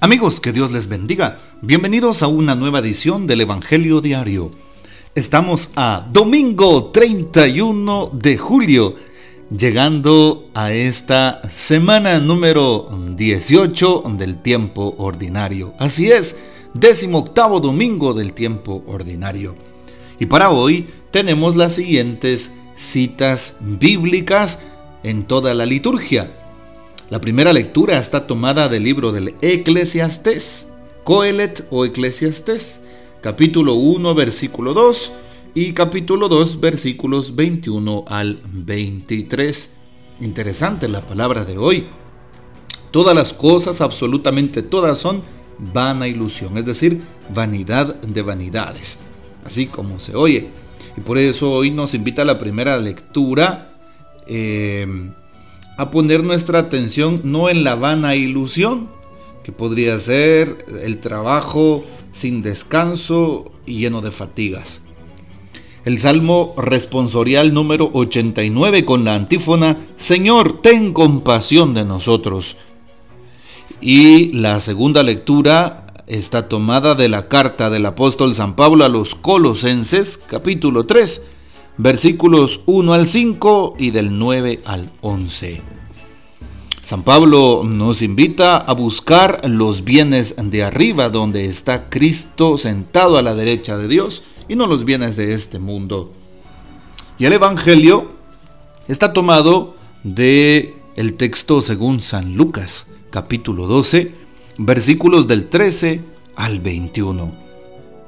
Amigos, que Dios les bendiga. Bienvenidos a una nueva edición del Evangelio Diario. Estamos a domingo 31 de julio, llegando a esta semana número 18 del tiempo ordinario. Así es, décimo octavo domingo del tiempo ordinario. Y para hoy tenemos las siguientes citas bíblicas en toda la liturgia. La primera lectura está tomada del libro del Eclesiastés, Coelet o Eclesiastés, capítulo 1, versículo 2 y capítulo 2, versículos 21 al 23. Interesante la palabra de hoy. Todas las cosas, absolutamente todas, son vana ilusión, es decir, vanidad de vanidades, así como se oye. Y por eso hoy nos invita a la primera lectura. Eh, a poner nuestra atención no en la vana ilusión, que podría ser el trabajo sin descanso y lleno de fatigas. El Salmo responsorial número 89 con la antífona, Señor, ten compasión de nosotros. Y la segunda lectura está tomada de la carta del apóstol San Pablo a los Colosenses, capítulo 3, versículos 1 al 5 y del 9 al 11. San Pablo nos invita a buscar los bienes de arriba, donde está Cristo sentado a la derecha de Dios, y no los bienes de este mundo. Y el Evangelio está tomado de texto según San Lucas, capítulo 12, versículos del 13 al 21.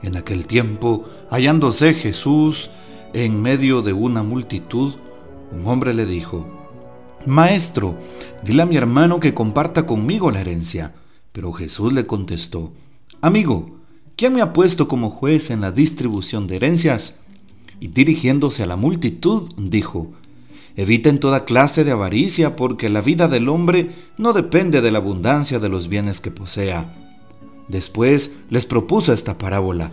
En aquel tiempo, hallándose Jesús en medio de una multitud, un hombre le dijo, Maestro, dile a mi hermano que comparta conmigo la herencia. Pero Jesús le contestó, Amigo, ¿quién me ha puesto como juez en la distribución de herencias? Y dirigiéndose a la multitud, dijo, Eviten toda clase de avaricia, porque la vida del hombre no depende de la abundancia de los bienes que posea. Después les propuso esta parábola.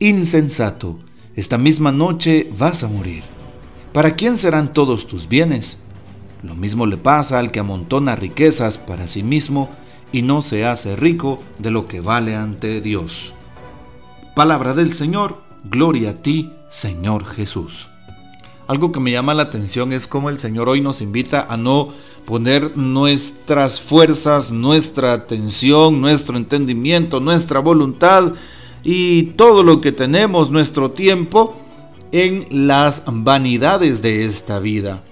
Insensato, esta misma noche vas a morir. ¿Para quién serán todos tus bienes? Lo mismo le pasa al que amontona riquezas para sí mismo y no se hace rico de lo que vale ante Dios. Palabra del Señor, gloria a ti, Señor Jesús. Algo que me llama la atención es cómo el Señor hoy nos invita a no poner nuestras fuerzas, nuestra atención, nuestro entendimiento, nuestra voluntad y todo lo que tenemos, nuestro tiempo, en las vanidades de esta vida.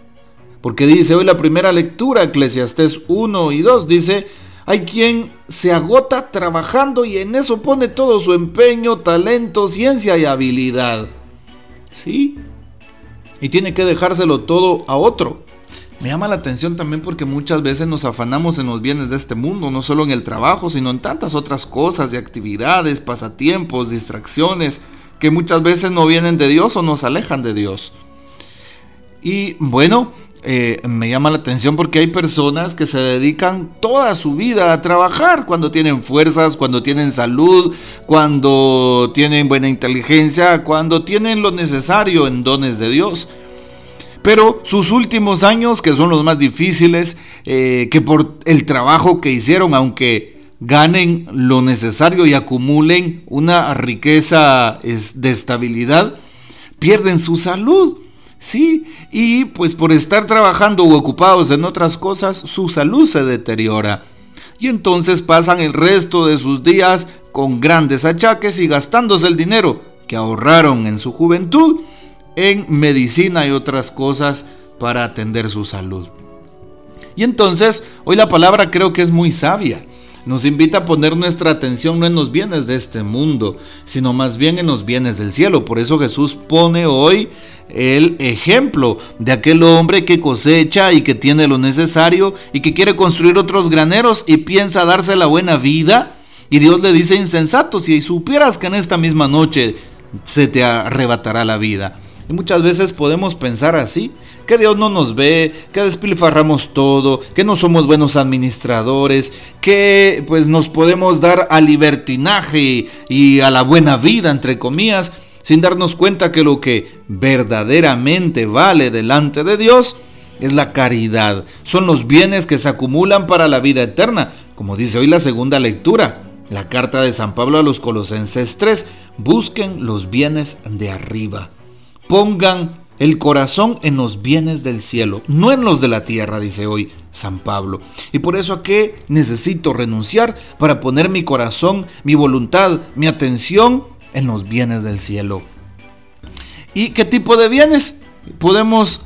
Porque dice hoy la primera lectura, Eclesiastés 1 y 2, dice, hay quien se agota trabajando y en eso pone todo su empeño, talento, ciencia y habilidad. ¿Sí? Y tiene que dejárselo todo a otro. Me llama la atención también porque muchas veces nos afanamos en los bienes de este mundo, no solo en el trabajo, sino en tantas otras cosas y actividades, pasatiempos, distracciones, que muchas veces no vienen de Dios o nos alejan de Dios. Y bueno, eh, me llama la atención porque hay personas que se dedican toda su vida a trabajar cuando tienen fuerzas, cuando tienen salud, cuando tienen buena inteligencia, cuando tienen lo necesario en dones de Dios. Pero sus últimos años, que son los más difíciles, eh, que por el trabajo que hicieron, aunque ganen lo necesario y acumulen una riqueza de estabilidad, pierden su salud. Sí, y pues por estar trabajando u ocupados en otras cosas, su salud se deteriora. Y entonces pasan el resto de sus días con grandes achaques y gastándose el dinero que ahorraron en su juventud en medicina y otras cosas para atender su salud. Y entonces, hoy la palabra creo que es muy sabia. nos invita a poner nuestra atención no en los bienes de este mundo, sino más bien en los bienes del cielo. Por eso Jesús pone hoy el ejemplo de aquel hombre que cosecha y que tiene lo necesario y que quiere construir otros graneros y piensa darse la buena vida. Y Dios le dice insensato, si supieras que en esta misma noche se te arrebatará la vida. Y muchas veces podemos pensar así, que Dios no nos ve, que despilfarramos todo, que no somos buenos administradores, que pues nos podemos dar al libertinaje y a la buena vida, entre comillas, sin darnos cuenta que lo que verdaderamente vale delante de Dios es la caridad, son los bienes que se acumulan para la vida eterna, como dice hoy la segunda lectura. La carta de San Pablo a los Colosenses 3, busquen los bienes de arriba. Pongan el corazón en los bienes del cielo, no en los de la tierra, dice hoy San Pablo. Y por eso a qué necesito renunciar para poner mi corazón, mi voluntad, mi atención en los bienes del cielo. ¿Y qué tipo de bienes podemos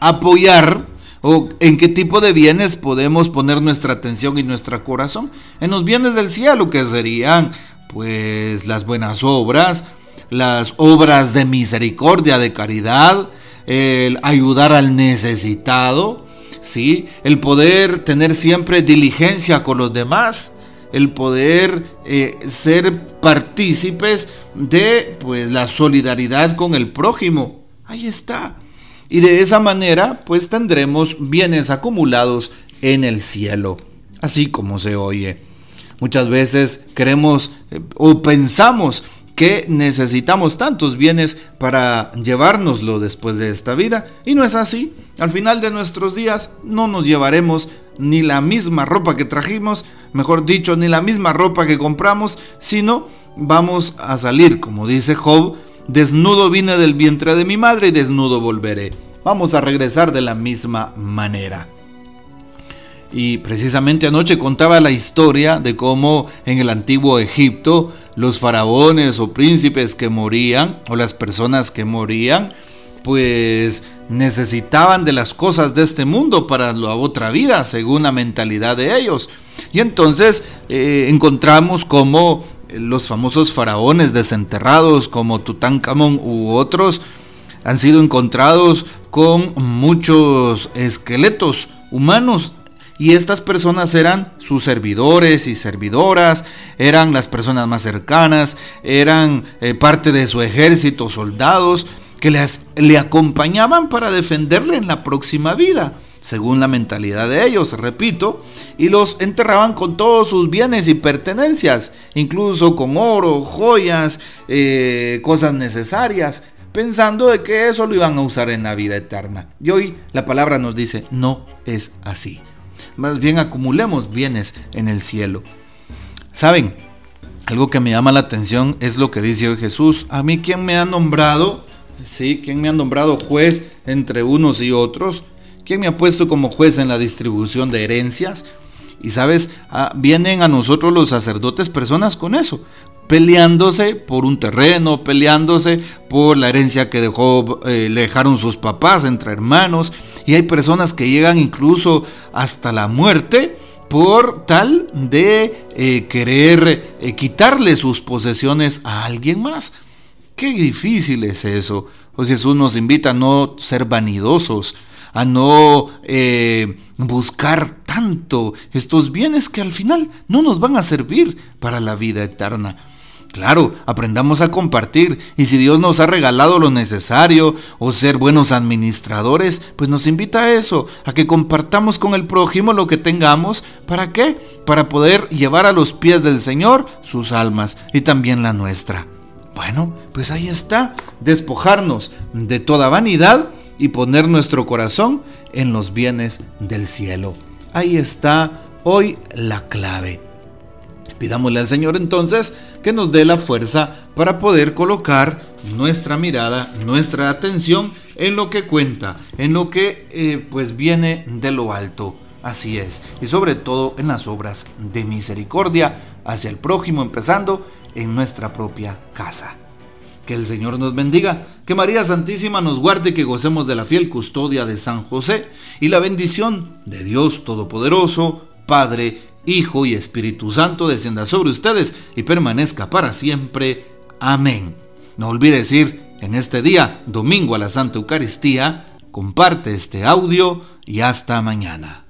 apoyar o en qué tipo de bienes podemos poner nuestra atención y nuestro corazón? En los bienes del cielo, que serían pues las buenas obras, las obras de misericordia, de caridad, el ayudar al necesitado, ¿sí? el poder tener siempre diligencia con los demás, el poder eh, ser partícipes de pues, la solidaridad con el prójimo. Ahí está. Y de esa manera pues tendremos bienes acumulados en el cielo, así como se oye. Muchas veces queremos eh, o pensamos que necesitamos tantos bienes para llevárnoslo después de esta vida. Y no es así. Al final de nuestros días no nos llevaremos ni la misma ropa que trajimos, mejor dicho, ni la misma ropa que compramos, sino vamos a salir, como dice Job, desnudo vine del vientre de mi madre y desnudo volveré. Vamos a regresar de la misma manera. Y precisamente anoche contaba la historia de cómo en el antiguo Egipto los faraones o príncipes que morían o las personas que morían pues necesitaban de las cosas de este mundo para la otra vida según la mentalidad de ellos. Y entonces eh, encontramos como los famosos faraones desenterrados como Tutankamón u otros han sido encontrados con muchos esqueletos humanos y estas personas eran sus servidores y servidoras, eran las personas más cercanas, eran eh, parte de su ejército, soldados, que les, le acompañaban para defenderle en la próxima vida, según la mentalidad de ellos, repito, y los enterraban con todos sus bienes y pertenencias, incluso con oro, joyas, eh, cosas necesarias pensando de que eso lo iban a usar en la vida eterna. Y hoy la palabra nos dice, no es así más bien acumulemos bienes en el cielo. ¿Saben? Algo que me llama la atención es lo que dice hoy Jesús. A mí, ¿quién me ha nombrado? ¿Sí? ¿Quién me ha nombrado juez entre unos y otros? ¿Quién me ha puesto como juez en la distribución de herencias? Y sabes, ah, vienen a nosotros los sacerdotes personas con eso, peleándose por un terreno, peleándose por la herencia que dejó, eh, le dejaron sus papás entre hermanos. Y hay personas que llegan incluso hasta la muerte por tal de eh, querer eh, quitarle sus posesiones a alguien más. Qué difícil es eso. Hoy Jesús nos invita a no ser vanidosos, a no buscar tanto estos bienes que al final no nos van a servir para la vida eterna. Claro, aprendamos a compartir y si Dios nos ha regalado lo necesario o ser buenos administradores, pues nos invita a eso, a que compartamos con el prójimo lo que tengamos. ¿Para qué? Para poder llevar a los pies del Señor sus almas y también la nuestra. Bueno, pues ahí está, despojarnos de toda vanidad y poner nuestro corazón en los bienes del cielo. Ahí está hoy la clave. Pidámosle al Señor entonces que nos dé la fuerza para poder colocar nuestra mirada, nuestra atención en lo que cuenta, en lo que eh, pues viene de lo alto. Así es, y sobre todo en las obras de misericordia hacia el prójimo, empezando en nuestra propia casa. Que el Señor nos bendiga, que María Santísima nos guarde, que gocemos de la fiel custodia de San José y la bendición de Dios Todopoderoso, Padre, Hijo y Espíritu Santo descienda sobre ustedes y permanezca para siempre. Amén. No olvides ir en este día, domingo a la Santa Eucaristía, comparte este audio y hasta mañana.